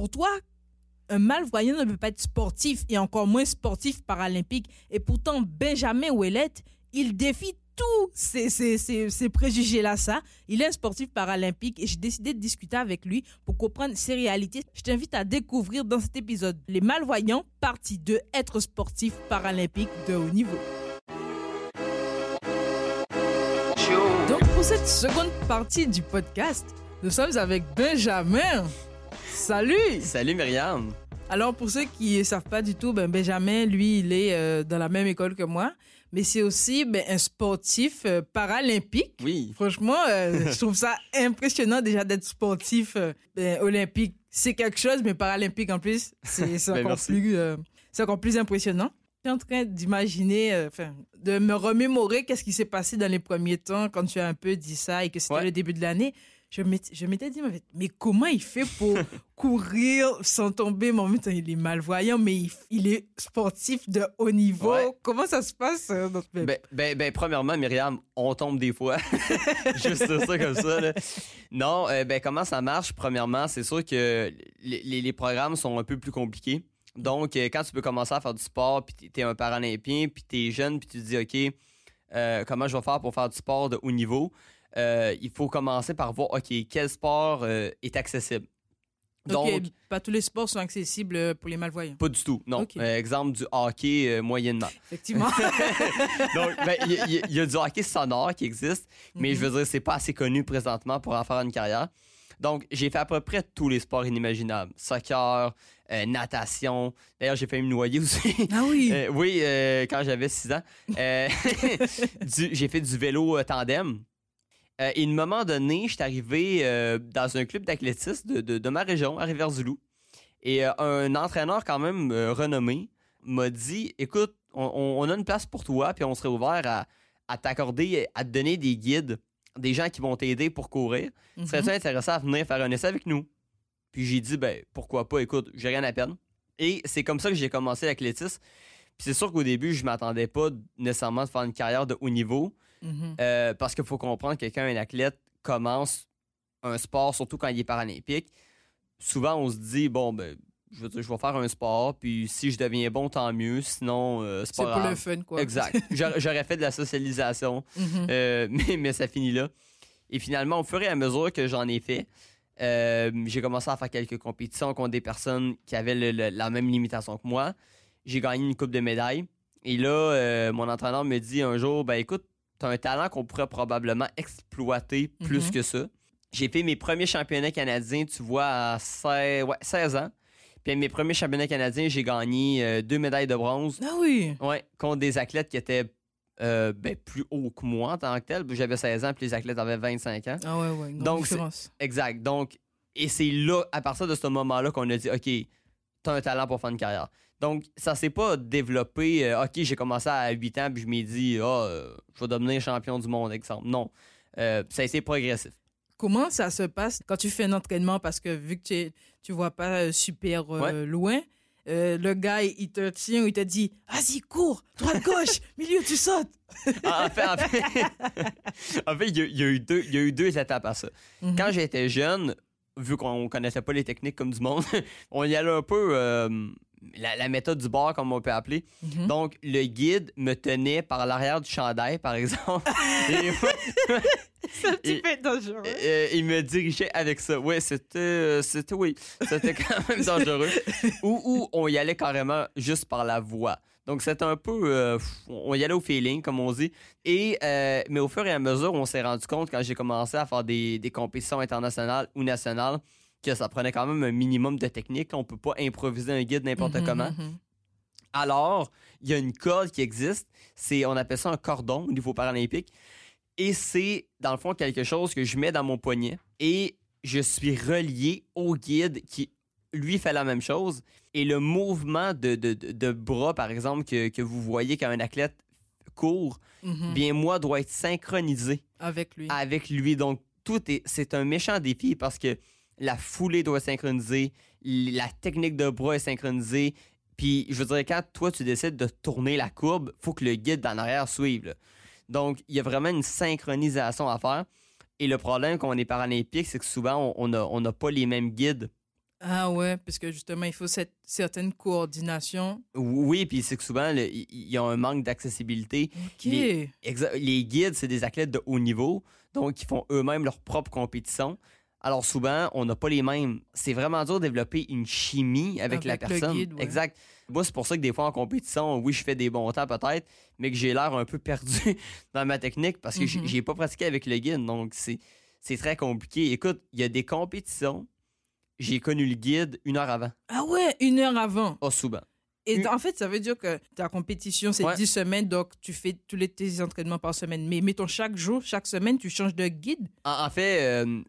pour toi, un malvoyant ne peut pas être sportif et encore moins sportif paralympique. Et pourtant, Benjamin Ouellette, il défie tous ces, ces, ces, préjugés-là. Il est un sportif paralympique et j'ai décidé de discuter avec lui pour comprendre ses réalités. Je t'invite à découvrir dans cet épisode Les malvoyants, partie 2, être sportif paralympique de haut niveau. Donc, pour cette seconde partie du podcast, nous sommes avec Benjamin. Salut! Salut Myriam. Alors, pour ceux qui ne savent pas du tout, ben, Benjamin, lui, il est euh, dans la même école que moi, mais c'est aussi ben, un sportif euh, paralympique. Oui. Franchement, euh, je trouve ça impressionnant déjà d'être sportif ben, olympique. C'est quelque chose, mais paralympique en plus, c'est encore, plus, c'est encore plus impressionnant. Je suis en train d'imaginer, enfin, de me remémorer qu'est-ce qui s'est passé dans les premiers temps quand tu as un peu dit ça et que c'était Ouais. le début de l'année. Je m'étais dit, mais comment il fait pour courir sans tomber? Mais en même temps, il est malvoyant, mais il, il est sportif de haut niveau. Ouais. Comment ça se passe? euh, dans ce- Ben, ben, ben, premièrement, Myriam, on tombe des fois. Juste ça comme ça. là. Non, euh, ben, comment ça marche? Premièrement, c'est sûr que les, programmes sont un peu plus compliqués. Donc, euh, quand tu peux commencer à faire du sport, puis t'es- un paralympien, puis t'es jeune, puis tu te dis, OK, euh, comment je vais faire pour faire du sport de haut niveau? Il faut commencer par voir, OK, quel sport est accessible? Donc, pas tous les sports sont accessibles euh, pour les malvoyants. pas du tout, non. Euh, exemple du hockey euh, moyennement. Effectivement. Donc, ben, il y, a- il y a du hockey sonore qui existe, mais Mhm. je veux dire, c'est pas assez connu présentement pour en faire une carrière. Donc, j'ai fait à peu près tous les sports inimaginables. Soccer, euh, natation. D'ailleurs, j'ai failli me noyer aussi. Ah oui. Oui, quand j'avais 6 ans. J'ai fait du vélo tandem. Euh, et à un moment donné, je suis arrivé euh, dans un club d'athlétisme de, de- de ma région, à Rivière-du-Loup. Et euh, un entraîneur quand même renommé m'a dit, écoute, on, a une place pour toi, puis on serait ouvert à, à t'accorder, à te donner des guides, des gens qui vont t'aider pour courir. Mhm. Serais-tu intéressé à venir faire un essai avec nous? Puis j'ai dit, ben, pourquoi pas, écoute, j'ai rien à peine. Et c'est comme ça que j'ai commencé l'athlétisme. Puis c'est sûr qu'au début, je m'attendais pas nécessairement de faire une carrière de haut niveau, Mhm. euh, parce qu'il faut comprendre que quand un athlète commence un sport, surtout quand il est paralympique, souvent on se dit, bon, ben, je veux dire, je vais faire un sport, puis si je deviens bon, tant mieux, sinon, euh, c'est C'est pas pour grave. le fun, quoi. Exact. J'aurais fait de la socialisation, Mhm. euh, mais, mais ça finit là. Et finalement, au fur et à mesure que j'en ai fait, euh, j'ai commencé à faire quelques compétitions contre des personnes qui avaient le- le- la même limitation que moi. J'ai gagné une coupe de médailles. Et là, mon entraîneur me dit un jour, ben écoute, tu as un talent qu'on pourrait probablement exploiter plus Mhm. que ça. J'ai fait mes premiers championnats canadiens, tu vois, à 16, ouais, 16 ans. Puis mes premiers championnats canadiens, j'ai gagné euh, deux médailles de bronze. Ah oui. Ouais, contre des athlètes qui étaient euh, ben, plus hauts que moi en tant que tel. J'avais 16 ans, puis les athlètes avaient 25 ans. Ah ouais, ouais. Donc. Exact. Donc, et c'est là, à partir de ce moment-là, qu'on a dit, OK, t'as un talent pour faire une carrière. Donc, ça s'est pas développé, euh, OK, j'ai commencé à 8 ans, puis je m'ai dit, ah, euh, je vais devenir champion du monde, exemple. Non. Euh, ça a été progressif. Comment ça se passe quand tu fais un entraînement parce que vu que tu, es- tu vois pas super Ouais. loin, le gars il te tient ou il te dit vas-y cours droite gauche milieu tu sautes. En en fait, en fait, en fait, il y, a- il y a eu deux, il y a eu deux étapes à ça. Mhm. Quand j'étais jeune, vu qu'on connaissait pas les techniques comme du monde, on y allait un peu la, la méthode du bord, comme on peut appeler. Mhm. Donc, le guide me tenait par l'arrière du chandail, par exemple. et moi, C'est un petit et- peu dangereux. euh, il me dirigeait avec ça. Ouais, c'était, euh, c'était, oui, c'était quand même dangereux. ou, ou on y allait carrément juste par la voix. Donc, c'était un peu, euh, on y allait au feeling, comme on dit. Et, euh, mais au fur et à mesure, on s'est rendu compte, quand j'ai commencé à faire des, des compétitions internationales ou nationales, que ça prenait quand même un minimum de technique. On peut pas improviser un guide n'importe Mhm, comment. mhm. Alors, il y a une corde qui existe. C'est, on appelle ça un cordon au niveau paralympique. Et c'est, dans le fond, quelque chose que je mets dans mon poignet. Et je suis relié au guide qui, lui, fait la même chose. Et le mouvement de, de- de- bras, par exemple, que, que vous voyez quand un athlète court, Mhm. bien, moi, doit être synchronisé Avec lui. avec lui. Donc, tout est, c'est un méchant défi parce que la foulée doit être synchronisée, la technique de bras est synchronisée. Puis, je veux dire, quand toi, tu décides de tourner la courbe, faut que le guide en arrière suive. là. Donc, il y a vraiment une synchronisation à faire. Et le problème quand on est paralympique, c'est que souvent, on n'a on pas les mêmes guides Ah ouais, parce que justement, il faut cette certaine coordination. Oui, puis c'est que souvent, il y a un manque d'accessibilité. Les- Les guides, c'est des athlètes de haut niveau, donc ils font eux-mêmes leur propre compétition. Alors souvent, on n'a pas les mêmes. C'est vraiment dur de développer une chimie avec, la Avec personne. guide, ouais. Exact. Moi, c'est pour ça que des fois en compétition, oui, je fais des bons temps peut-être, mais que j'ai l'air un peu perdu dans ma technique parce que j'ai- Mhm. j'ai pas pratiqué avec le guide. Donc c'est très compliqué. Écoute, il y a des compétitions, j'ai connu le guide une heure avant. Ah ouais, une heure avant. Pas souvent. Et en fait, ça veut dire que ta compétition, c'est Ouais. 10 semaines, donc tu fais tous les, tes entraînements par semaine. Mais mettons, chaque jour, chaque semaine, tu changes de guide? En, en fait, euh,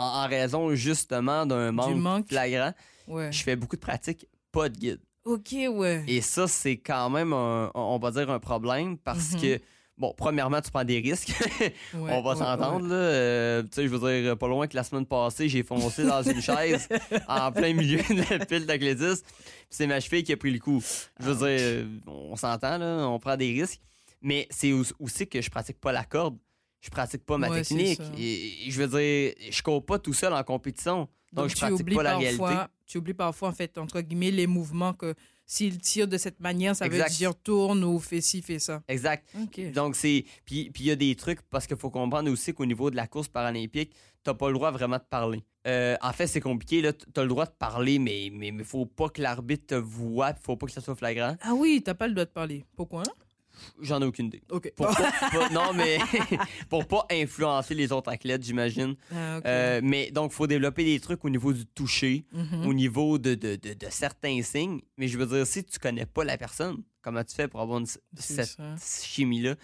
en, en raison justement d'un manque, manque. flagrant, Ouais. je fais beaucoup de pratiques, pas de guide. Ok, ouais. Et ça, c'est quand même, un- on va dire, un problème parce Mhm. que, bon, premièrement, tu prends des risques. Ouais, on va ouais, s'entendre, là. Euh, tu sais, je veux dire, pas loin que la semaine passée, j'ai foncé dans une chaise en plein milieu de la pile d'athlétisme. Puis c'est ma cheville qui a pris le coup. Je veux dire, on s'entend, là, on prend des risques. Mais c'est au- aussi que je pratique pas la corde. Je pratique pas ma Ouais, technique. Et, et je veux dire, je cours pas tout seul en compétition. Donc, je tu pratique oublies pas la parfois, réalité. Tu oublies parfois, en fait, entre guillemets, les mouvements que s'il tire de cette manière, ça Exact. veut dire tourne ou fais ci, fais ça. Exact. Donc, c'est. Puis il y a des trucs, parce qu'il faut comprendre aussi qu'au niveau de la course paralympique, t'as pas le droit vraiment de parler. Euh, en fait, c'est compliqué, là. T'as le droit de parler, mais il mais, mais faut pas que l'arbitre te voie, puis faut pas que ça soit flagrant. Ah oui, t'as pas le droit de parler. Pourquoi? J'en ai aucune idée. Ok. Pour pas, pas- non, mais pour pas influencer les autres athlètes, j'imagine. Ah. Euh, mais donc, faut développer des trucs au niveau du toucher, Mhm. au niveau de, de, de, de certains signes. Mais je veux dire, si tu connais pas la personne, comment tu fais pour avoir une- cette ça. chimie-là?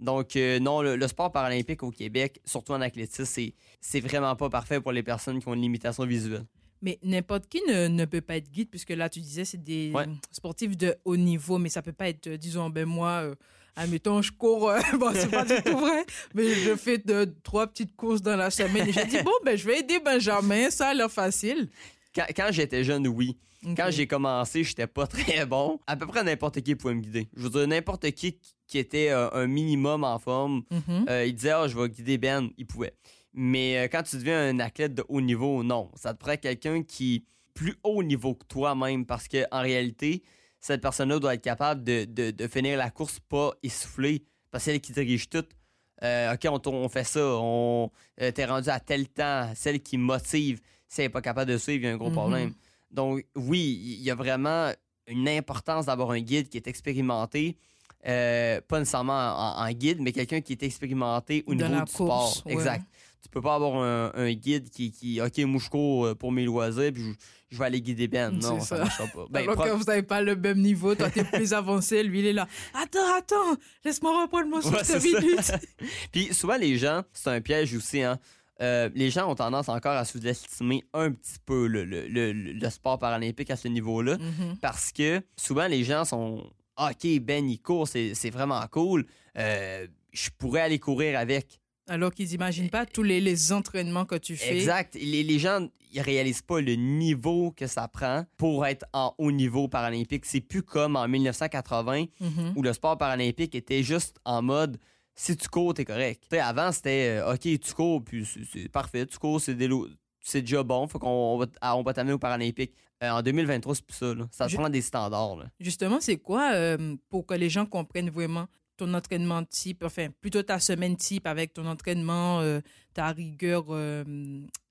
Donc, euh, non, le, le sport paralympique au Québec, surtout en athlétisme, c'est, c'est vraiment pas parfait pour les personnes qui ont une limitation visuelle. Mais n'importe qui ne, ne peut pas être guide, puisque là, tu disais, c'est des Ouais. sportifs de haut niveau, mais ça peut pas être, euh, disons, ben moi, euh, admettons, je cours, euh, bon, c'est pas du tout vrai, mais je fais de, trois petites courses dans la semaine. Et j'ai dit, bon, ben, je vais aider Benjamin, ça a l'air facile. Quand, quand j'étais jeune, oui. Quand j'ai commencé, j'étais pas très bon. À peu près n'importe qui pouvait me guider. Je veux dire, n'importe qui qui- était euh, un minimum en forme, Mhm. il disait, ah, je vais guider Ben, il pouvait. Mais euh, quand tu deviens un athlète de haut niveau, non. Ça te prend quelqu'un qui est plus haut niveau que toi-même parce que en réalité, cette personne-là doit être capable de, de- de finir la course pas essoufflée parce que c'est elle qui dirige tout. Euh, OK, on, on fait ça, on euh, t'es rendu à tel temps, celle qui motive, si elle n'est pas capable de suivre, il y a un gros Mhm. problème. Donc, oui, il y a vraiment une importance d'avoir un guide qui est expérimenté, euh, pas nécessairement en, en guide, mais quelqu'un qui est expérimenté au niveau du course, sport. ouais. Exact. Tu peux pas avoir un, un guide qui, qui, OK, cours euh, pour mes loisirs, puis je, je vais aller guider Ben. Non, ça ça. pas. Ben, Alors que vous n'avez pas le même niveau, toi, t'es plus avancé, lui, il est là. Attends, attends, laisse-moi reprendre mon Ouais, ça. minutes. Puis souvent, les gens, c'est un piège aussi, hein. Euh, les gens ont tendance encore à sous-estimer un petit peu le, le- le- le sport paralympique à ce niveau-là. Mhm. parce que souvent les gens sont OK, Ben, il court, c'est c'est vraiment cool. Euh, je pourrais aller courir avec. Alors qu'ils n'imaginent pas tous les, les entraînements que tu fais. Exact. Les, les gens, ils réalisent pas le niveau que ça prend pour être en haut niveau paralympique. C'est plus comme en 1980 Mhm. où le sport paralympique était juste en mode si tu cours, t'es correct. Avant, c'était euh, OK, tu cours, puis c'est- parfait, tu cours, c'est des lo- c'est déjà bon, faut qu'on on va, ah, on va t'amener au Paralympique. Euh, en 2023, c'est plus ça. Là. Ça te prend des standards. Là. Justement, c'est quoi euh, pour que les gens comprennent vraiment? Ton entraînement type, enfin, plutôt ta semaine type avec ton entraînement, euh, ta rigueur euh,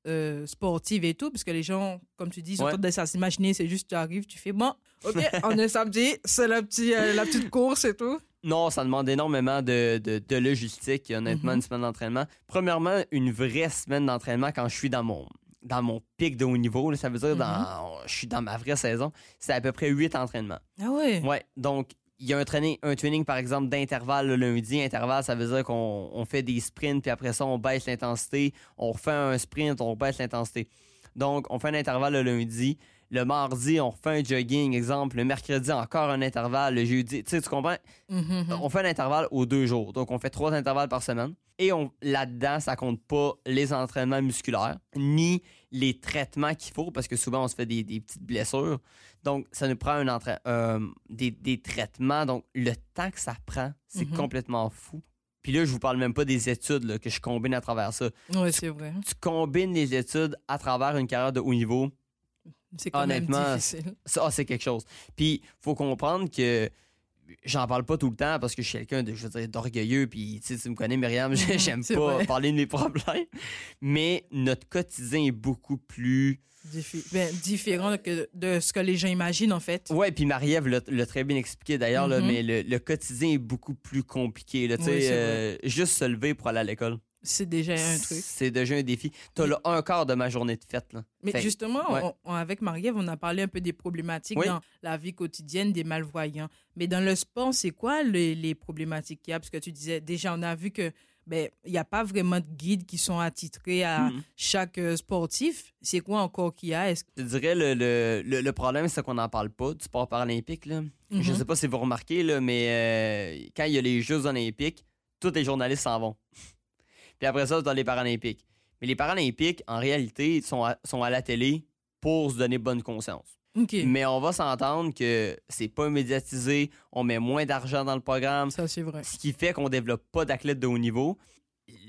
euh, sportive et tout, parce que les gens, comme tu dis, ils sont en train de s'imaginer, c'est juste tu arrives, tu fais bon, ok, on est samedi, c'est la, petit, la petite course et tout. Non, ça demande énormément de, de, de logistique, honnêtement, Mhm. une semaine d'entraînement. Premièrement, une vraie semaine d'entraînement quand je suis dans mon dans mon pic de haut niveau, là, ça veut dire Mhm. dans je suis dans ma vraie saison, c'est à peu près huit entraînements. Ah ouais? Ouais, donc il y a un training, un par exemple d'intervalle le lundi. Intervalle, ça veut dire qu'on on fait des sprints, puis après ça, on baisse l'intensité. On refait un sprint, on baisse l'intensité. Donc, on fait un intervalle le lundi. Le mardi, on refait un jogging, exemple. Le mercredi, encore un intervalle. Le jeudi, tu sais, tu comprends? Mhm, mhm. On fait un intervalle aux deux jours. Donc, on fait trois intervalles par semaine. Et on, là-dedans, ça compte pas les entraînements musculaires, ni les traitements qu'il faut, parce que souvent, on se fait des, des petites blessures. Donc, ça nous prend un entra- euh, des, des traitements. Donc, le temps que ça prend, c'est Mhm. complètement fou. Puis là, je vous parle même pas des études là, que je combine à travers ça. Ouais, c'est vrai. Tu combines les études à travers une carrière de haut niveau. C'est quand Honnêtement, même difficile. Ça, c'est quelque chose. Puis, faut comprendre que j'en parle pas tout le temps parce que je suis quelqu'un de, je veux dire, d'orgueilleux. Puis, tu sais, tu me connais, Myriam, j'aime pas vrai. parler de mes problèmes. Mais notre quotidien est beaucoup plus. Diffi- ben, différent que de ce que les gens imaginent, en fait. Ouais, puis Marie-Ève l'a très bien expliqué d'ailleurs, Mhm. mais le, le quotidien est beaucoup plus compliqué. Là, Oui, euh, juste se lever pour aller à l'école. C'est déjà un truc. C'est déjà un défi. T'as Mais- là un quart de ma journée de fête. Là. Mais Fait- justement, ouais. on- on- avec Marie-Ève, on a parlé un peu des problématiques Oui. dans la vie quotidienne des malvoyants. Mais dans le sport, c'est quoi les, les problématiques qu'il y a? Parce que tu disais, déjà, on a vu que ben il n'y a pas vraiment de guides qui sont attitrés à Mhm. chaque euh, sportif. C'est quoi encore qu'il y a? Je dirais le, le, le, le problème, c'est qu'on n'en parle pas du sport paralympique. Là. Je Mhm. sais pas si vous remarquez, là, mais euh, quand il y a les Jeux olympiques, tous les journalistes s'en vont. Puis après ça, dans les Paralympiques. Mais les Paralympiques, en réalité, sont à, sont à la télé pour se donner bonne conscience. Mais on va s'entendre que c'est pas médiatisé, on met moins d'argent dans le programme, Ça, c'est vrai. ce qui fait qu'on développe pas d'athlètes de haut niveau.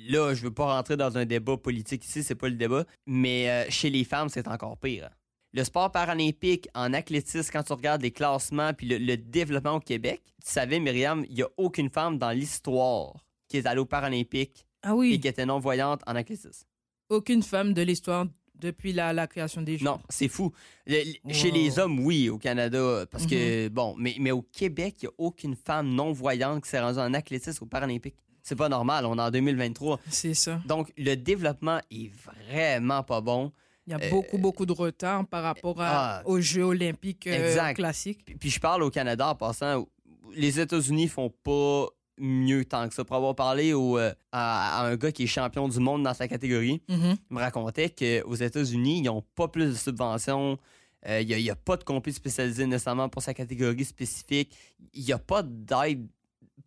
Là, je veux pas rentrer dans un débat politique ici, c'est pas le débat, mais euh, chez les femmes, c'est encore pire. Le sport paralympique en athlétisme, quand tu regardes les classements puis le, le développement au Québec, tu savais, Myriam, il y a aucune femme dans l'histoire qui est allée aux Paralympiques Ah et oui, qui était non-voyante en athlétisme. aucune femme de l'histoire depuis la, la création des Jeux. Non, c'est fou. Le- Chez les hommes, oui, au Canada, parce que, bon, mais, mais au Québec, il n'y a aucune femme non-voyante qui s'est rendue en athlétisme aux Paralympiques. C'est pas normal, on est en 2023. C'est ça. Donc, le développement est vraiment pas bon. Il y a Euh, beaucoup, beaucoup de retard par rapport à- ah. aux Jeux olympiques euh, Exact. classiques. Puis, puis je parle au Canada en passant. Les États-Unis font pas mieux tant que ça. Pour avoir parlé au, euh, à, à un gars qui est champion du monde dans sa catégorie, Mhm. il me racontait qu'aux États-Unis, ils n'ont pas plus de subventions. Euh, Il n'y a, pas de compé spécialisé nécessairement pour sa catégorie spécifique. Il n'y a pas d'aide.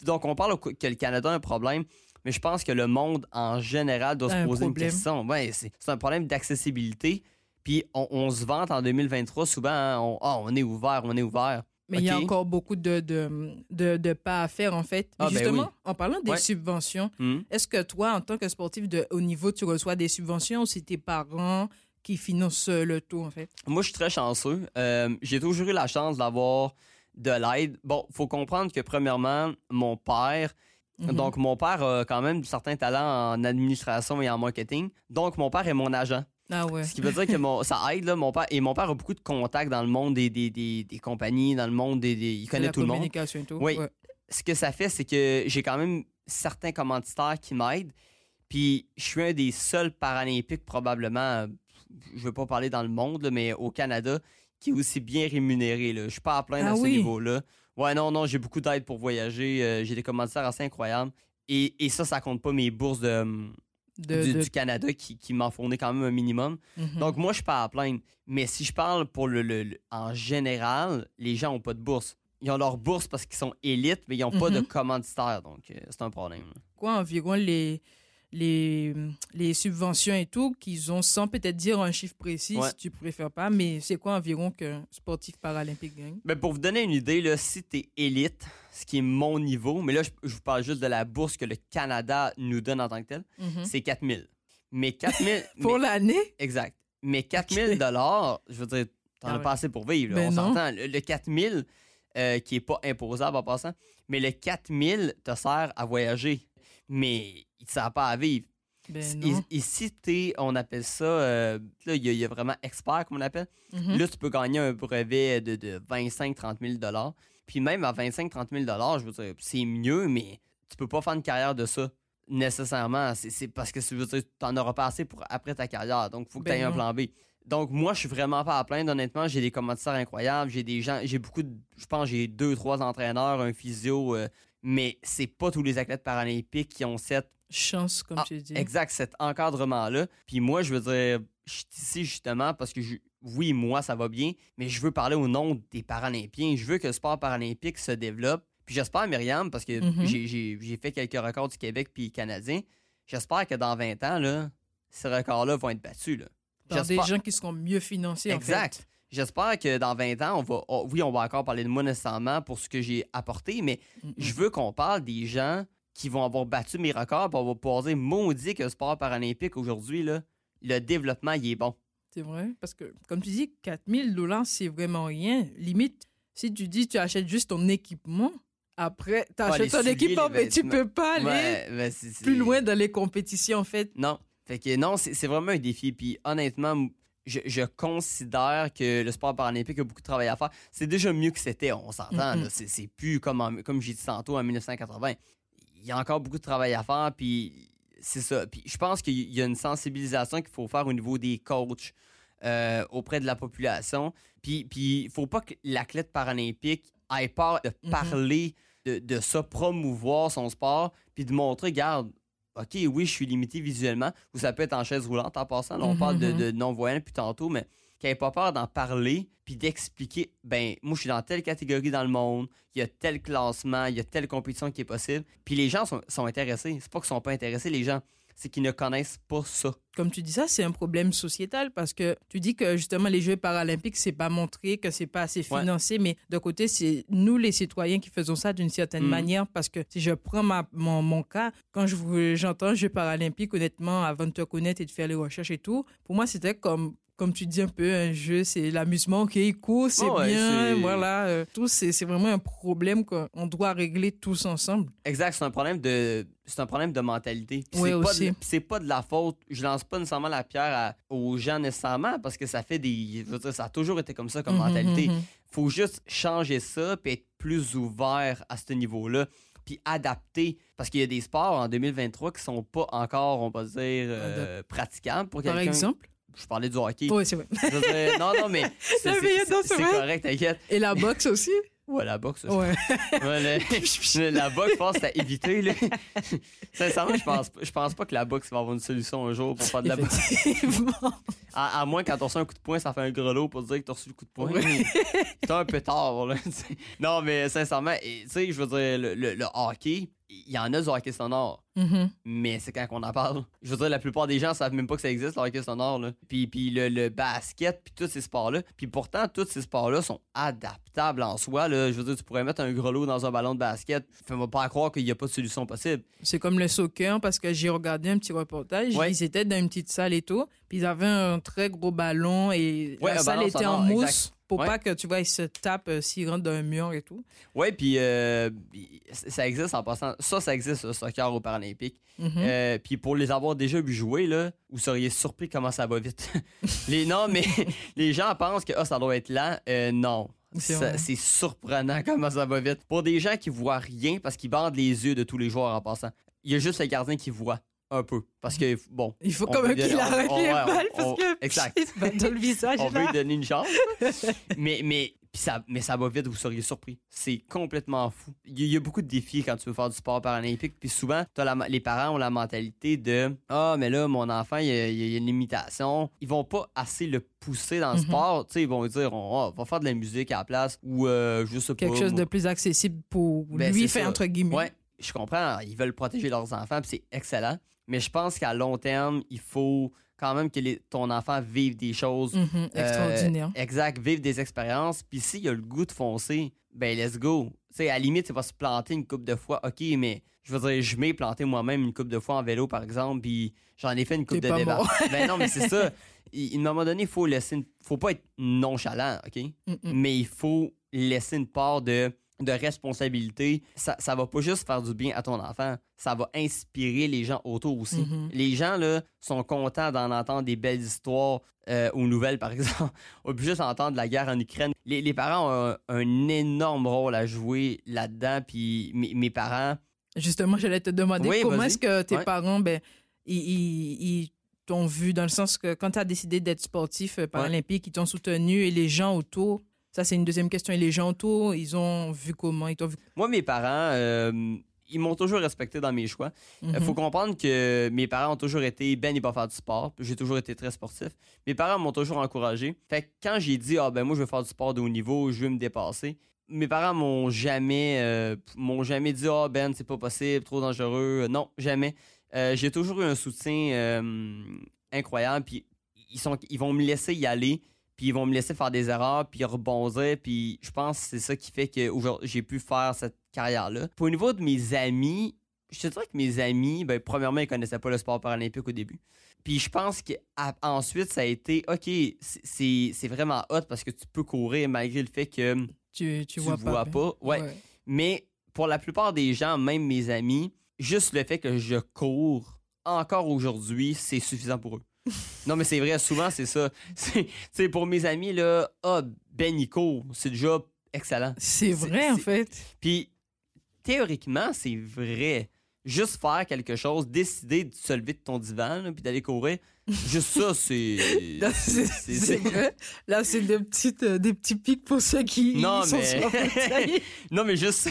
Donc, on parle que le Canada a un problème, mais je pense que le monde en général doit se un poser une problème. question. Ouais, c'est un problème d'accessibilité. Puis, on, on se vante en 2023 souvent, hein, on, Ah, on est ouvert, on est ouvert. Mais il y a encore beaucoup de, de, de, de pas à faire, en fait. Ah, ben Justement, oui. en parlant des Ouais. subventions, Hmm. est-ce que toi, en tant que sportif de haut niveau, tu reçois des subventions ou c'est tes parents qui financent euh, le tout, en fait? Moi, je suis très chanceux. Euh, J'ai toujours eu la chance d'avoir de l'aide. Bon, faut comprendre que, premièrement, mon père, Mhm. donc mon père a quand même certains talents en administration et en marketing. Donc, mon père est mon agent. Ah ouais. Ce qui veut dire que mon, ça aide, là, mon père. Et mon père a beaucoup de contacts dans le monde des, des, des, des compagnies, dans le monde des. des- il connaît la tout le monde. communication et tout. Oui. Ouais. Ce que ça fait, c'est que j'ai quand même certains commanditaires qui m'aident. Puis je suis un des seuls paralympiques, probablement, euh, je veux pas parler dans le monde, là, mais au Canada, qui est aussi bien rémunéré. Là. Je suis pas à plaindre Ah à ce oui? niveau-là. Ouais, non, non, j'ai beaucoup d'aide pour voyager. euh, j'ai des commanditaires assez incroyables. Et, et ça, ça compte pas mes bourses de, De, du, de- du Canada qui, qui m'en fournit quand même un minimum. Mhm. Donc, moi, je suis pas à plaindre. Mais si je parle pour le, le- le- en général, les gens ont pas de bourse. Ils ont leur bourse parce qu'ils sont élites, mais ils n'ont pas de Mhm. commanditaire. Donc, euh, c'est un problème. quoi environ les, les, les subventions et tout qu'ils ont sans peut-être dire un chiffre précis Ouais. si tu préfères pas, mais c'est quoi environ qu'un sportif paralympique gagne? Mais pour vous donner une idée, là, si tu es élite, ce qui est mon niveau, mais là, je, je vous parle juste de la bourse que le Canada nous donne en tant que tel, Mhm. c'est 4000. Mais 4000. Pour mais- l'année? Exact. Mais 4000 dollars, je veux dire, t'en Ah as ouais. pas assez pour vivre. là, Ben on s'entend. Le, le 4000, euh, qui est pas imposable en passant, mais le 4000 te sert à voyager. Mais il te sert pas à vivre. Ben Et, et si t'es, on appelle ça, euh, là, il y, a- il y a vraiment expert, comme on appelle. Mhm. Là, tu peux gagner un brevet de, de 25-30 000 Puis même à 25-30 000 je veux dire, c'est mieux, mais tu peux pas faire une carrière de ça nécessairement. C'est parce que je veux dire, t'en auras pas assez pour après ta carrière. Donc, il faut que Ben tu aies un plan B. Donc, moi, je suis vraiment pas à plaindre, honnêtement. J'ai des commanditaires incroyables. J'ai des gens, j'ai beaucoup de, je pense, j'ai deux, trois entraîneurs, un physio, euh, mais c'est pas tous les athlètes paralympiques qui ont cette Chance, comme Ah, tu dis. Exact, cet encadrement-là. Puis moi, je veux dire, je suis ici justement parce que, je- oui, moi, ça va bien, mais je veux parler au nom des Paralympiens. Je veux que le sport paralympique se développe. Puis j'espère, Myriam, parce que Mhm. j'ai- fait quelques records du Québec puis canadien, j'espère que dans 20 ans, là, ces records-là vont être battus. Là. Par des gens qui seront mieux financés, en Exact. fait. J'espère que dans 20 ans, on va. oh, oui, on va encore parler de moi nécessairement pour ce que j'ai apporté, mais je veux qu'on parle des gens qui vont avoir battu mes records, puis on va pouvoir dire maudit que le sport paralympique aujourd'hui, le développement, il est bon. C'est vrai. Parce que, comme tu dis, 4000 dollars, c'est vraiment rien. Limite, si tu dis tu achètes juste ton équipement, après, tu les achètes ton équipement, mais tu peux pas aller Ouais, ben, plus loin dans les compétitions, en fait. Non. Fait que non, c'est vraiment un défi. Puis honnêtement, je, je considère que le sport paralympique a beaucoup de travail à faire. C'est déjà mieux que c'était, on s'entend. Mhm. là. C'est c'est plus comme, en- comme j'ai dit tantôt en 1980. Il y a encore beaucoup de travail à faire. Puis c'est ça. Puis je pense qu'il y a une sensibilisation qu'il faut faire au niveau des coachs euh, auprès de la population. Puis il faut pas que l'athlète paralympique ait peur de Mhm. parler de, de ça, promouvoir son sport, puis de montrer, regarde, OK, oui, je suis limité visuellement, ou ça peut être en chaise roulante en passant. Là, on Mhm, parle de, mhm. de non-voyants depuis tantôt, mais qu'il n'ait pas peur d'en parler, puis d'expliquer, ben, moi, je suis dans telle catégorie dans le monde, il y a tel classement, il y a telle compétition qui est possible. Puis les gens sont, sont intéressés. C'est pas qu'ils sont pas intéressés, les gens, c'est qu'ils ne connaissent pas ça. Comme tu dis ça, c'est un problème sociétal parce que tu dis que justement les Jeux paralympiques, c'est pas montré, que c'est pas assez Ouais. financé, mais d'un côté, c'est nous les citoyens qui faisons ça d'une certaine Mhm. manière parce que si je prends ma, mon, mon cas, quand je j'entends Jeux paralympiques, honnêtement, avant de te connaître et de faire les recherches et tout, pour moi, c'était comme comme tu dis un peu un jeu, c'est l'amusement, ok, cool, c'est Oh ouais, bien, c'est- voilà, euh, tout, c'est c'est vraiment un problème qu'on doit régler tous ensemble. Exact, c'est un problème de c'est un problème de mentalité. Oui, c'est pas de- puis c'est pas de la faute. Je lance pas nécessairement la pierre à- aux gens nécessairement parce que ça fait des je veux dire, ça a toujours été comme ça comme Mhm, mentalité. mhm. Faut juste changer ça puis être plus ouvert à ce niveau-là puis adapter parce qu'il y a des sports en 2023 qui sont pas encore on va dire euh, praticables pour Par quelqu'un. exemple? Je parlais du hockey. Oui, c'est vrai. Je veux dire, non non mais c'est correct, t'inquiète. Et la boxe aussi? Ouais, la boxe. Ouais. La boxe, je pense que à éviter. Là. Sincèrement, je pense, je pense pas que la boxe va avoir une solution un jour pour faire de la boxe. À, à moins quand on reçoit un coup de poing, ça fait un grelot pour dire que t'as reçu le coup de poing. T'es un peu tard, là. non, mais sincèrement, tu sais, je veux dire, le, le- le hockey, il y en a du hockey sonore. Mhm. Mais c'est quand qu'on en parle. Je veux dire, la plupart des gens savent même pas que ça existe, le hockey sonore. Là. Puis, puis le, le basket, puis tous ces sports-là. Puis pourtant, tous ces sports-là sont adaptables en soi. Là. Je veux dire, tu pourrais mettre un grelot dans un ballon de basket. Fais-moi pas croire qu'il n'y a pas de solution possible. C'est comme le soccer parce que j'ai regardé un petit reportage. Ouais. Ils étaient dans une petite salle et tout. Puis ils avaient un très gros ballon et Ouais, la salle ballon était en mousse exact. pour Ouais. pas que tu vois ils se tapent euh, s'ils rentrent dans un mur et tout. Ouais, puis euh, ça existe en passant. Ça, ça existe, le soccer aux Paralympiques. Mhm. Euh, puis pour les avoir déjà vu jouer, là, vous seriez surpris comment ça va vite. les, non, mais les gens pensent que ah, ça doit être lent. Euh, non. C'est surprenant comment ça va vite. Pour des gens qui voient rien parce qu'ils bandent les yeux de tous les joueurs en passant, il y a juste le gardien qui voit un peu. Parce que, bon, Il faut quand même qu'il arrête on- les balles on- parce que exact. il se bat dans le visage. on veut lui donner une chance. mais, mais, ça, mais ça va vite, vous seriez surpris. C'est complètement fou. Il y, a- il y a beaucoup de défis quand tu veux faire du sport paralympique. Puis souvent, la- les parents ont la mentalité de Ah, mais là, mon enfant, il y a, il y a une limitation. Ils vont pas assez le pousser dans le Mhm. sport. Tu sais, ils vont dire on ah, va faire de la musique à la place ou euh, je sais pas. Quelque chose moi. de plus accessible pour Ben, lui, ça. entre guillemets. Ouais, je comprends. Ils veulent protéger leurs enfants, puis c'est excellent. Mais je pense qu'à long terme, il faut quand même que les- ton enfant vive des choses Mhm, euh, Extraordinaire. exact, vive des expériences. Puis s'il a le goût de foncer, ben let's go. Tu sais, à la limite, il va se planter une coupe de fois. OK, mais je veux dire, je m'ai planté moi-même une coupe de fois en vélo, par exemple, puis j'en ai fait une coupe de débat. mort. ben non, mais c'est ça. Il, à un moment donné, il faut laisser une- faut pas être nonchalant, OK? Mais il faut laisser une part de, de responsabilité. Ça, ça va pas juste faire du bien à ton enfant, ça va inspirer les gens autour aussi. Mhm. Les gens, là, sont contents d'en entendre des belles histoires euh, aux nouvelles, par exemple. On peut juste entendre la guerre en Ukraine. Les, les parents ont un, un énorme rôle à jouer là-dedans, puis mes, mes parents... Justement, j'allais te demander Oui, comment est-ce que tes Ouais. parents, ben, ils, ils- ils t'ont vu dans le sens que quand tu as décidé d'être sportif euh, paralympique, ils t'ont soutenu et les gens autour, ça c'est une deuxième question, et les gens autour, ils ont vu comment, ils t'ont vu. Moi, mes parents, euh, ils m'ont toujours respecté dans mes choix. Il Mhm. faut comprendre que mes parents ont toujours été ben et pas faire du sport. J'ai toujours été très sportif. Mes parents m'ont toujours encouragé. Fait que quand j'ai dit ah ben moi je veux faire du sport de haut niveau, je veux me dépasser. Mes parents m'ont jamais euh, m'ont jamais dit ah ben c'est pas possible, trop dangereux. Non, jamais. Euh, j'ai toujours eu un soutien euh, incroyable puis ils sont ils vont me laisser y aller puis ils vont me laisser faire des erreurs, puis rebondir, puis je pense que c'est ça qui fait que j'ai pu faire cette carrière-là. Puis au niveau de mes amis, je te dirais que mes amis, ben, premièrement, ils connaissaient pas le sport paralympique au début. Puis je pense qu'ensuite, ça a été, OK, c'est vraiment hot parce que tu peux courir malgré le fait que Tu, tu, tu vois, vois pas. pas. Ouais. Mais pour la plupart des gens, même mes amis, juste le fait que je cours encore aujourd'hui, c'est suffisant pour eux. Non, mais c'est vrai, souvent, c'est ça. C'est pour mes amis, là, ah, Ben, c'est déjà excellent. C'est vrai, en fait. Puis, théoriquement, c'est vrai. Juste faire quelque chose, décider de se lever de ton divan, là, puis d'aller courir, juste ça, c'est. Là, C'est vrai. Là, c'est des, petites, euh, des petits pics pour ceux qui Non, sont mais-. Non, mais juste.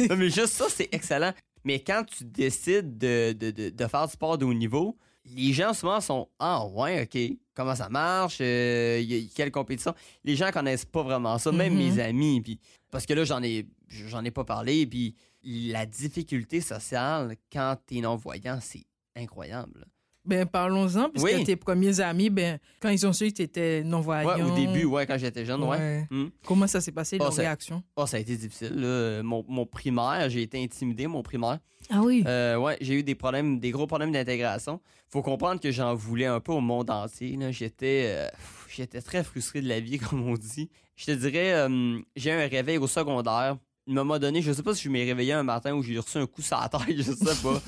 non, mais juste ça, c'est excellent. Mais quand tu décides de, de, de, de faire du sport de haut niveau, les gens souvent sont Ah, ouais, OK. Comment ça marche? Euh, y a- quelle compétition? Les gens connaissent pas vraiment ça, même Mhm. mes amis. Puis, parce que là, j'en ai, j'en ai pas parlé. Puis la difficulté sociale quand t'es non-voyant, c'est incroyable. Ben, parlons-en, puisque Oui. tes premiers amis, ben, quand ils ont su que tu étais non-voyant. Ouais, au début, ouais, quand j'étais jeune, ouais. ouais. Hmm. Comment ça s'est passé, Oh, leur ça- réaction? Oh, ça a été difficile. là. Mon, mon primaire, j'ai été intimidé, mon primaire. Ah oui. Euh, ouais, j'ai eu des problèmes, des gros problèmes d'intégration. Faut comprendre que j'en voulais un peu au monde entier. là. J'étais, euh, j'étais très frustré de la vie, comme on dit. Je te dirais, euh, j'ai eu un réveil au secondaire. Un moment donné, je sais pas si je m'ai réveillé un matin ou j'ai reçu un coup sur la tête, je sais pas.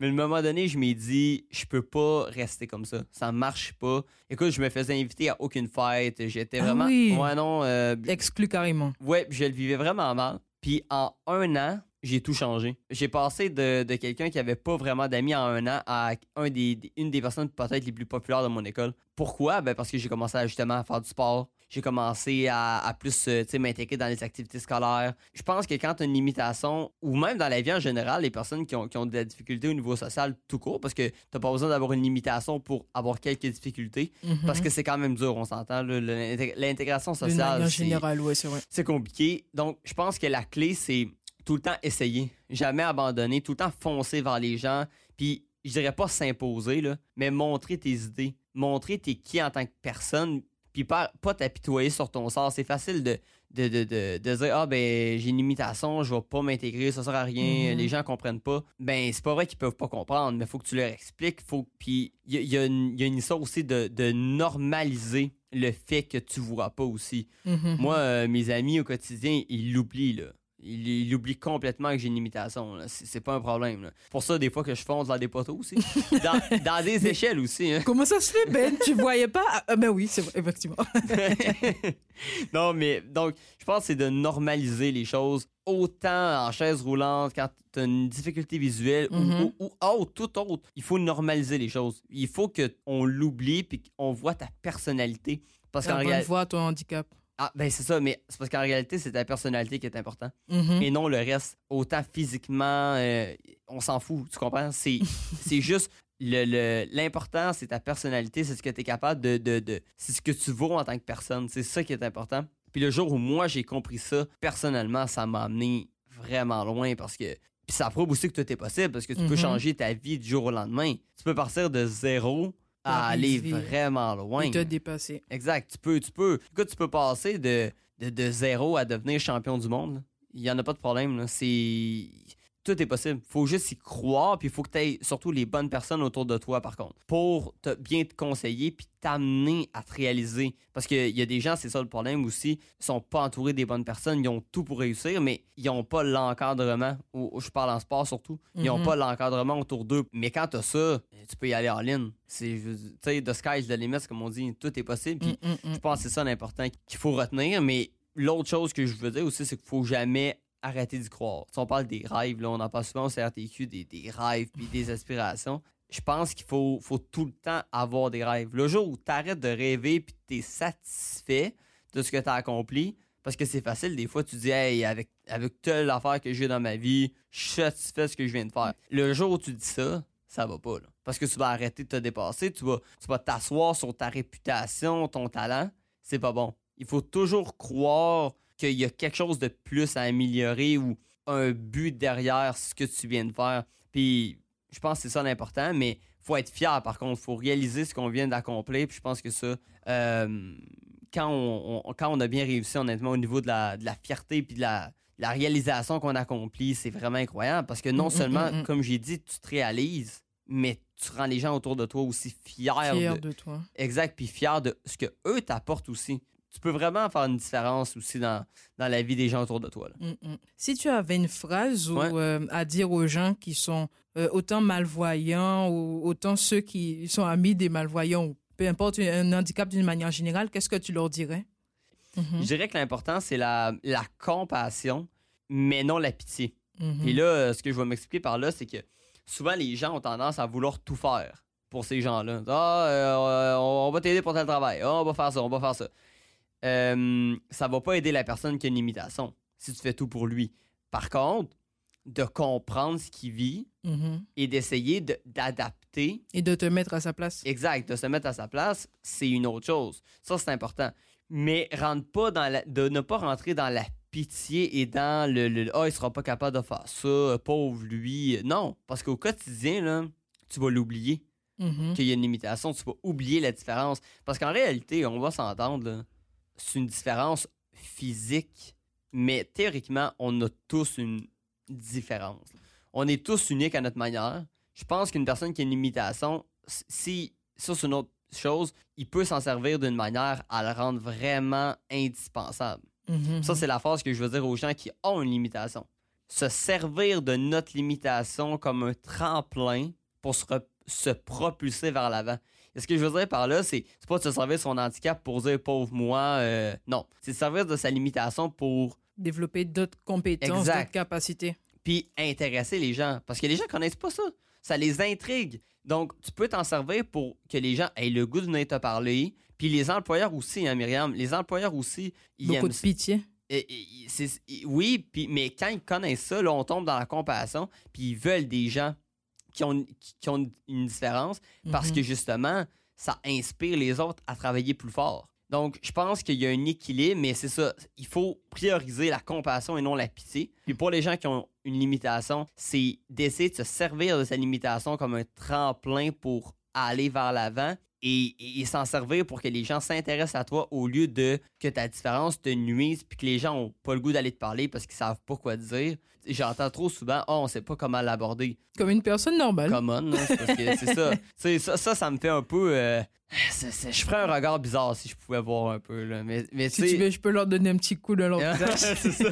Mais un moment donné, je m'ai dit, je peux pas rester comme ça. Ça marche pas. Écoute, je me faisais inviter à aucune fête. J'étais Ah vraiment. oui. Ouais, non. euh, Exclu carrément. Ouais, je le vivais vraiment mal. Puis en un an, j'ai tout changé. J'ai passé de, de quelqu'un qui avait pas vraiment d'amis en un an à un des, des- une des personnes peut-être les plus populaires de mon école. Pourquoi? Ben parce que j'ai commencé à, justement à faire du sport. J'ai commencé à, à plus euh, tu m'intégrer dans les activités scolaires. Je pense que quand tu as une limitation, ou même dans la vie en général, les personnes qui ont, qui ont de la difficulté au niveau social tout court, parce que t'as pas besoin d'avoir une limitation pour avoir quelques difficultés, parce que c'est quand même dur, on s'entend. L'intégration sociale, c'est- ouais, c'est vrai. c'est compliqué. Donc, je pense que la clé, c'est tout le temps essayer. Jamais abandonner, tout le temps foncer vers les gens. Puis, je dirais pas s'imposer, mais montrer tes idées. Montrer t'es qui en tant que personne. Puis, pas, pas t'apitoyer sur ton sort. C'est facile de, de, de, de, de dire Ah, ben, j'ai une limitation, je vais pas m'intégrer, ça sert à rien, Mhm. les gens comprennent pas. Ben, c'est pas vrai qu'ils peuvent pas comprendre, mais faut que tu leur expliques. Faut... Puis, il y, y a une il y a une histoire aussi de, de normaliser le fait que tu vois pas aussi. Mhm. Moi, euh, mes amis au quotidien, ils l'oublient, là. Ils l'oublient complètement que j'ai une limitation. C'est pas un problème. là. Pour ça, des fois que je fonce dans des poteaux aussi. dans, dans des échelles aussi. hein. Comment ça se fait, Ben? Tu voyais pas? Ah, ben oui, c'est vrai, effectivement. non, mais donc, je pense que c'est de normaliser les choses autant en chaise roulante, quand tu as une difficulté visuelle ou- Mhm. ou, ou autre, tout autre. Il faut normaliser les choses. Il faut qu'on l'oublie puis qu'on voit ta personnalité. Parce qu'en réalité. voix, ton handicap. Ah, ben c'est ça, mais c'est parce qu'en réalité, c'est ta personnalité qui est importante. Mhm. et non le reste. Autant physiquement, euh, on s'en fout, tu comprends? C'est, c'est juste le, le- l'important, c'est ta personnalité, c'est ce que tu es capable de, de, de- C'est ce que tu vaux en tant que personne. C'est ça qui est important. Puis le jour où moi j'ai compris ça, personnellement, ça m'a amené vraiment loin parce que. Puis ça prouve aussi que tout est possible parce que tu peux Mhm. changer ta vie du jour au lendemain. Tu peux partir de zéro à aller vraiment loin. Il t'a dépassé. Exact. Tu peux, tu peux. Écoute, tu peux passer de, de, de zéro à devenir champion du monde. Il n'y en a pas de problème. là. C'est. Tout est possible. faut juste y croire, puis il faut que tu aies surtout les bonnes personnes autour de toi, par contre, pour te, bien te conseiller, puis t'amener à te réaliser. Parce qu'il y a des gens, c'est ça le problème aussi, ils sont pas entourés des bonnes personnes, ils ont tout pour réussir, mais ils n'ont pas l'encadrement. Je parle en sport surtout. Ils n'ont Mhm. pas l'encadrement autour d'eux. Mais quand tu as ça, tu peux y aller en ligne. C'est, tu sais, the sky's the limit, comme on dit, tout est possible. Puis Mm, mm, mm. je pense que c'est ça l'important qu'il faut retenir. Mais l'autre chose que je veux dire aussi, c'est qu'il faut jamais arrêter d'y croire. Sais, on parle des rêves, là, on en parle souvent au CRTQ, des, des rêves puis des aspirations. Je pense qu'il faut, faut tout le temps avoir des rêves. Le jour où tu arrêtes de rêver puis tu es satisfait de ce que tu as accompli, parce que c'est facile, des fois, tu dis, hey, avec, avec telle affaire que j'ai dans ma vie, je suis satisfait de ce que je viens de faire. Le jour où tu dis ça, ça va pas. Là. Parce que tu vas arrêter de te dépasser, tu vas, tu vas t'asseoir sur ta réputation, ton talent. C'est pas bon. Il faut toujours croire qu'il y a quelque chose de plus à améliorer ou un but derrière ce que tu viens de faire. Puis je pense que c'est ça l'important, mais faut être fier par contre. faut réaliser ce qu'on vient d'accomplir. Puis je pense que ça, euh, quand, on, on- quand on a bien réussi, honnêtement, au niveau de la, de la fierté puis de la, la réalisation qu'on accomplit, c'est vraiment incroyable. Parce que non Mm, mm, seulement, mm, mm. comme j'ai dit, tu te réalises, mais tu rends les gens autour de toi aussi fiers. Fier de... de toi. Exact, puis fiers de ce que eux t'apportent aussi. Tu peux vraiment faire une différence aussi dans, dans la vie des gens autour de toi. là. Mm, mm. Si tu avais une phrase ou, Ouais. euh, à dire aux gens qui sont euh, autant malvoyants ou autant ceux qui sont amis des malvoyants, ou peu importe un handicap d'une manière générale, qu'est-ce que tu leur dirais? Je dirais que l'important, c'est la, la compassion, mais non la pitié. mhm. Puis là, euh, ce que je vais m'expliquer par là, c'est que souvent les gens ont tendance à vouloir tout faire pour ces gens-là. Ah, euh, on va t'aider pour tel travail. Ah, on va faire ça, on va faire ça. Euh, ça va pas aider la personne qui a une limitation si tu fais tout pour lui. Par contre, de comprendre ce qu'il vit Mhm. et d'essayer de- d'adapter Et de te mettre à sa place. Exact, de se mettre à sa place, c'est une autre chose. Ça, c'est important. Mais rentre pas dans la- de ne pas rentrer dans la pitié et dans le, le ah, il sera pas capable de faire ça, pauvre lui. Non, parce qu'au quotidien, là, tu vas l'oublier Mhm. qu'il y a une limitation, tu vas oublier la différence. Parce qu'en réalité, on va s'entendre, là, c'est une différence physique, mais théoriquement, on a tous une différence. On est tous uniques à notre manière. Je pense qu'une personne qui a une limitation, si ça c'est une autre chose, il peut s'en servir d'une manière à le rendre vraiment indispensable. Mhm. Ça, c'est la phrase que je veux dire aux gens qui ont une limitation. Se servir de notre limitation comme un tremplin pour se propulser vers l'avant. Et ce que je veux dire par là, c'est pas de se servir de son handicap pour dire pauvre moi. euh, non. C'est de se servir de sa limitation pour Développer d'autres compétences, Exact. d'autres capacités. puis intéresser les gens. Parce que les gens connaissent pas ça. Ça les intrigue. Donc, tu peux t'en servir pour que les gens aient le goût de venir te parler. Puis les employeurs aussi, hein, Myriam. Les employeurs aussi, ils Beaucoup aiment de pitié. Et- et- oui, puis, mais quand ils connaissent ça, là, on tombe dans la compassion, puis ils veulent des gens qui ont, qui, ont une différence parce Mhm. que justement, ça inspire les autres à travailler plus fort. Donc, je pense qu'il y a un équilibre, mais c'est ça. Il faut prioriser la compassion et non la pitié. Puis pour les gens qui ont une limitation, c'est d'essayer de se servir de sa limitation comme un tremplin pour aller vers l'avant et, et- et s'en servir pour que les gens s'intéressent à toi au lieu de que ta différence te nuise puis que les gens ont pas le goût d'aller te parler parce qu'ils savent pas quoi dire. J'entends trop souvent, oh, on sait pas comment l'aborder. Comme une personne normale. Common, c'est que ça. Ça. Ça, ça me fait un peu. euh, c'est- c'est- je ferais un regard bizarre si je pouvais voir un peu. Là. Mais, mais Si tu veux, je peux leur donner un petit coup de leur visage. c'est ça.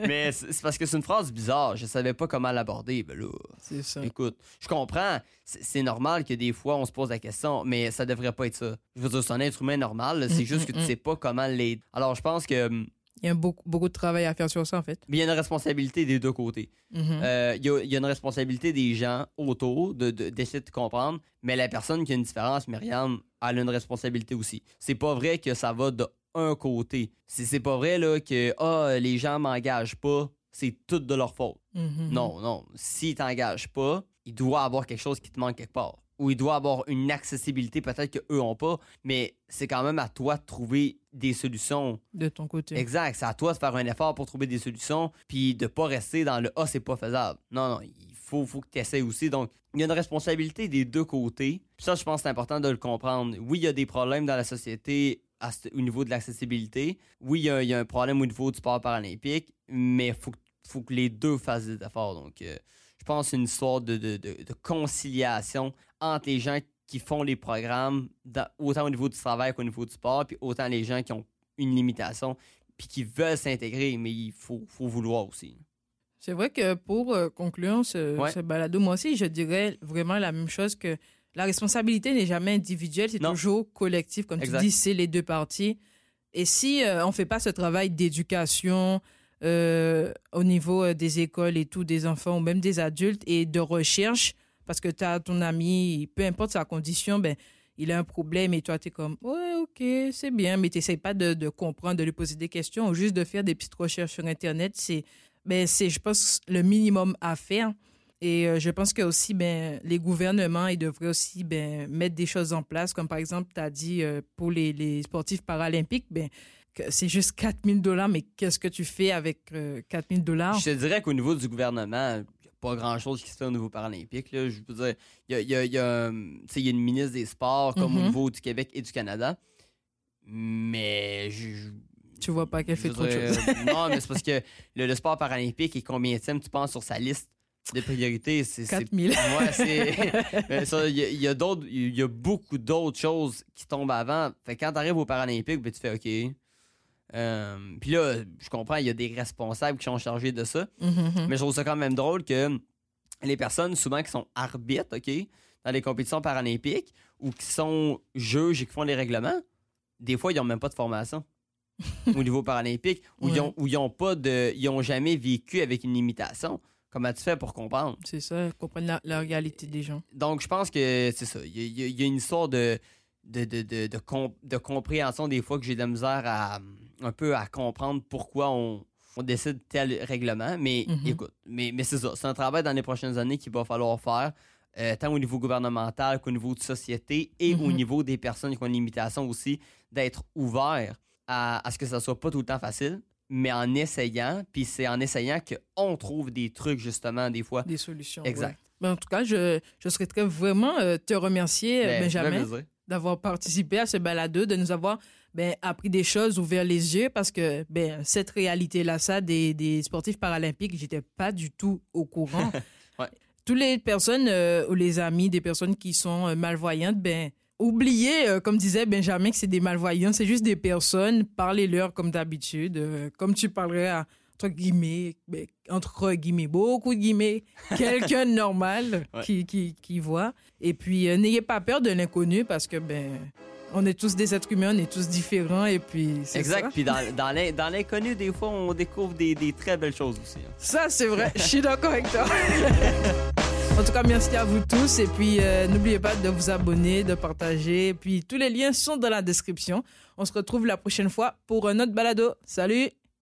Mais c'est parce que c'est une phrase bizarre. Je savais pas comment l'aborder. Ben là, C'est ça. écoute, je comprends. C'est normal que des fois on se pose la question, mais ça devrait pas être ça. Je veux dire, c'est un être humain normal. C'est Mm, juste que mm, tu mm. sais pas comment l'aider. Alors, je pense que hum, Il y a beaucoup, beaucoup de travail à faire sur ça, en fait. il y a une responsabilité des deux côtés. Mhm. Euh, Il y, a, il y a une responsabilité des gens autour de- de- d'essayer de, comprendre, mais la personne qui a une différence, Myriam, elle a une responsabilité aussi. C'est pas vrai que ça va de un côté. C'est c'est pas vrai là, que ah, les gens m'engagent pas, c'est tout de leur faute. Mhm. Non, non. S'ils t'engagent pas, il doit avoir quelque chose qui te manque quelque part. Ou il doit avoir une accessibilité peut-être qu'eux ont pas, mais c'est quand même à toi de trouver des solutions De ton côté. Exact. C'est à toi de faire un effort pour trouver des solutions, puis de pas rester dans le Ah, c'est pas faisable. Non, non, il faut, faut que tu essaies aussi. Donc, il y a une responsabilité des deux côtés. Puis ça, je pense que c'est important de le comprendre. Oui, il y a des problèmes dans la société à ce- au niveau de l'accessibilité. Oui, il y, a, il y a un problème au niveau du sport paralympique, mais il faut, que- faut que les deux fassent des efforts. Donc, euh, je pense une histoire de, de- de- de conciliation entre les gens qui font les programmes, dans- autant au niveau du travail qu'au niveau du sport, puis autant les gens qui ont une limitation, puis qui veulent s'intégrer, mais il faut, faut vouloir aussi. C'est vrai que pour euh, conclure ce, Ouais. ce balado, moi aussi, je dirais vraiment la même chose que la responsabilité n'est jamais individuelle, c'est toujours collectif. Comme Exact. tu dis, c'est les deux parties. Et si euh, on ne fait pas ce travail d'éducation euh, au niveau des écoles et tout, des enfants ou même des adultes et de recherche, parce que tu as ton ami, peu importe sa condition, ben, il a un problème et toi, tu es comme, ouais, ok, c'est bien, mais tu n'essayes pas de, comprendre, de lui poser des questions ou juste de faire des petites recherches sur Internet. C'est, ben, c'est, je pense, le minimum à faire. Et euh, je pense que aussi, ben, les gouvernements, ils devraient aussi ben, mettre des choses en place, comme par exemple, tu as dit euh, pour les, sportifs paralympiques, ben, c'est juste 4 000 dollars, mais qu'est-ce que tu fais avec euh, 4 000 dollars? Je te dirais qu'au niveau du gouvernement, pas grand-chose qui se fait au niveau paralympique. Là. Je veux dire, il y a, y a- il y a, hum, tu y a une ministre des Sports, comme au Mhm. niveau du Québec et du Canada. Mais je, Tu vois pas qu'elle fait trop de choses. non, mais c'est parce que le, le sport paralympique est combien tu penses sur sa liste Des priorités, c'est. 4000. Ouais, c'est. Il y a, y a y beaucoup d'autres choses qui tombent avant. Fait que quand t'arrives aux Paralympiques, ben, tu fais OK. Euh, Puis là, je comprends, il y a des responsables qui sont chargés de ça. Mhm. Mais je trouve ça quand même drôle que les personnes, souvent, qui sont arbitres, OK, dans les compétitions paralympiques ou qui sont juges et qui font les règlements, des fois, ils n'ont même pas de formation au niveau paralympique ou ils ont, ils ont pas de. Ils ont jamais vécu avec une limitation. Comment tu fais pour comprendre? C'est ça, comprendre la, la réalité des gens. Donc, je pense que c'est ça. Il y, y a- il y a une histoire de, de, de, de, de de compréhension des fois que j'ai de la misère à un peu à comprendre pourquoi on, on décide tel règlement. Mais Mhm. écoute, mais, mais c'est ça. C'est un travail dans les prochaines années qu'il va falloir faire, euh, tant au niveau gouvernemental qu'au niveau de société et au Mhm. niveau des personnes qui ont une limitation aussi, d'être ouvert à, à ce que ça soit pas tout le temps facile. Mais en essayant, puis c'est en essayant qu'on trouve des trucs, justement, des fois. Des solutions. Exact. ouais. Ben, en tout cas, je, je souhaiterais vraiment euh, te remercier, euh, Ben, Benjamin. D'avoir participé à ce balado, de nous avoir ben, appris des choses, ouvert les yeux, parce que ben, cette réalité-là, ça, des, des sportifs paralympiques, j'étais pas du tout au courant. Ouais. Toutes les personnes euh, ou les amis des personnes qui sont euh, malvoyantes, ben, oubliez, euh, comme disait Benjamin, que c'est des malvoyants, c'est juste des personnes, parlez-leur comme d'habitude, euh, comme tu parlerais à, entre guillemets, ben, entre guillemets, beaucoup de guillemets, quelqu'un de normal Ouais. qui, qui, qui voit. Et puis, euh, n'ayez pas peur de l'inconnu parce que, ben, on est tous des êtres humains, on est tous différents et puis c'est Exact. ça. Puis dans, dans l'inconnu, des fois, on découvre des, des très belles choses aussi. hein. Ça, c'est vrai. Je suis d'accord avec toi. en tout cas, merci à vous tous. Et puis, euh, n'oubliez pas de vous abonner, de partager. Et puis, tous les liens sont dans la description. On se retrouve la prochaine fois pour un autre balado. Salut!